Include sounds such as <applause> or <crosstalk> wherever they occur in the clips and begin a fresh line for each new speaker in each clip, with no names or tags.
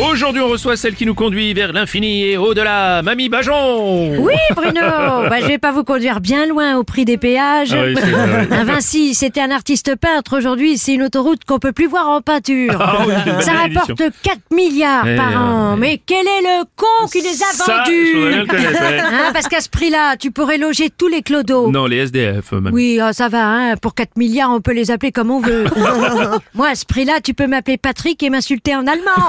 Aujourd'hui, on reçoit celle qui nous conduit vers l'infini et au-delà, Mamie Bajon
Oui, Bruno <laughs> bah, Je vais pas vous conduire bien loin au prix des péages.
Ah oui,
Vinci, c'était un artiste peintre. Aujourd'hui, c'est une autoroute qu'on peut plus voir en peinture.
Ah oui,
Ça rapporte
édition.
4 milliards
Eh,
par an. Mais quel est le con qui les a
Ça,
vendus
ouais. <laughs>
Hein, Parce qu'à ce prix-là, tu pourrais loger tous les clodos.
Non, les SDF, Mamie.
Oui, ah, ça va, hein. pour 4 milliards, on peut les appeler comme on veut. <laughs> Moi, à ce prix-là, tu peux m'appeler Patrick et m'insulter en allemand.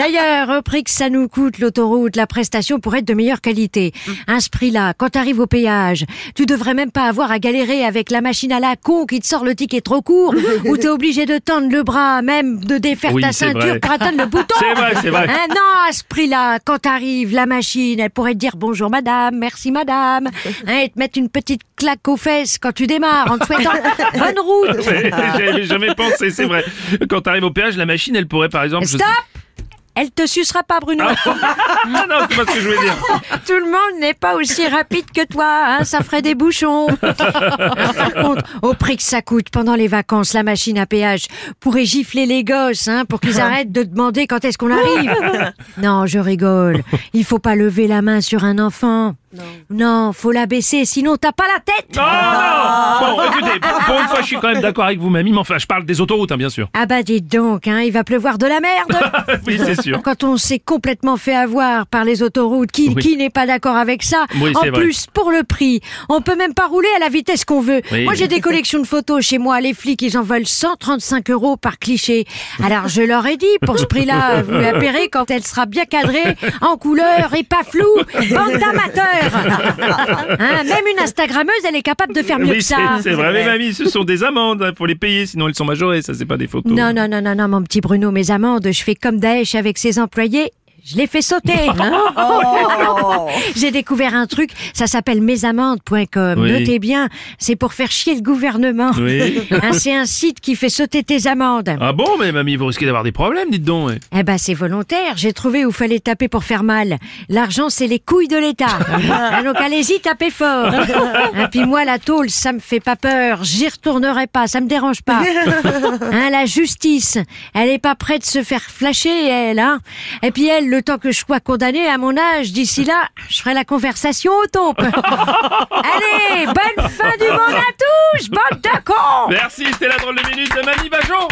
D'ailleurs, au prix que ça nous coûte l'autoroute, la prestation pourrait être de meilleure qualité. À ce prix-là, quand t'arrives au péage, tu devrais même pas avoir à galérer avec la machine à la con qui te sort le ticket trop court, <laughs> ou t'es obligé de tendre le bras, même de défaire
Oui,
ta ceinture
vrai.
pour atteindre le bouton.
C'est vrai, c'est vrai.
Hein, non, à ce prix-là, quand t'arrives, la machine, elle pourrait te dire bonjour madame, merci madame, hein, et te mettre une petite claque aux fesses quand tu démarres en te souhaitant <laughs> bonne route. <laughs>
J'avais jamais pensé, c'est vrai. Quand t'arrives au péage, la machine, elle pourrait par exemple... je
Stop Elle te sucera pas, Bruno. <laughs>
Ah non, c'est pas ce que je voulais dire. <laughs>
Tout le monde n'est pas aussi rapide que toi, hein, ça ferait des bouchons. <laughs> Par contre, au prix que ça coûte pendant les vacances, la machine à péage pourrait gifler les gosses hein, pour qu'ils arrêtent de demander quand est-ce qu'on arrive. Non, je rigole. Il faut pas lever la main sur un enfant. Non, faut la baisser, sinon t'as pas la tête.
Non, non Bon, écoutez, pour, pour une fois, je suis quand même d'accord avec vous, Mamie, mais enfin, je parle des autoroutes, hein, bien sûr.
Ah bah dites donc, hein, il va pleuvoir de la merde. <laughs>
oui, c'est sûr.
Quand on s'est complètement fait avoir par les autoroutes, qui,
Oui.
qui n'est pas d'accord avec ça
Oui,
En
vrai.
plus, pour le prix, on peut même pas rouler à la vitesse qu'on veut.
Oui.
Moi, j'ai des collections de photos chez moi. Les flics, ils en veulent 135 euros par cliché. Alors, je leur ai dit, pour ce prix-là, vous la paierez quand elle sera bien cadrée, en couleur et pas floue. Bande d'amateurs <laughs> Hein, Même une Instagrammeuse, elle est capable de faire mieux
Oui,
que ça.
c'est vrai, mais Mamie, ce sont des amendes, il faut les payer, sinon elles sont majorées, ça c'est pas des photos.
Non, non, non, non, non, mon petit Bruno, mes amendes, je fais comme Daesh avec ses employés. Je les fais sauter. <laughs> <laughs> J'ai découvert un truc, ça s'appelle mesamende.com.
Oui.
Notez bien, c'est pour faire chier le gouvernement.
Oui. <laughs>
Hein, c'est un site qui fait sauter tes amendes.
Ah bon, mais Mamie, vous risquez d'avoir des problèmes, dites donc. ouais.
Eh ben, c'est volontaire. J'ai trouvé où fallait taper pour faire mal. L'argent, c'est les couilles de l'État. Hein, donc, allez-y, tapez fort. Et puis moi, la tôle, ça me fait pas peur. J'y retournerai pas. Ça me dérange pas. Hein, la justice, elle est pas prête de se faire flasher, elle. Hein. Et puis elle, le temps que je sois condamnée à mon âge, d'ici là, je ferai la conversation au taupe. <laughs> allez, bonne fin du monde à tous, bande de cons
Merci, c'était la drôle de minute de Mamie Bajon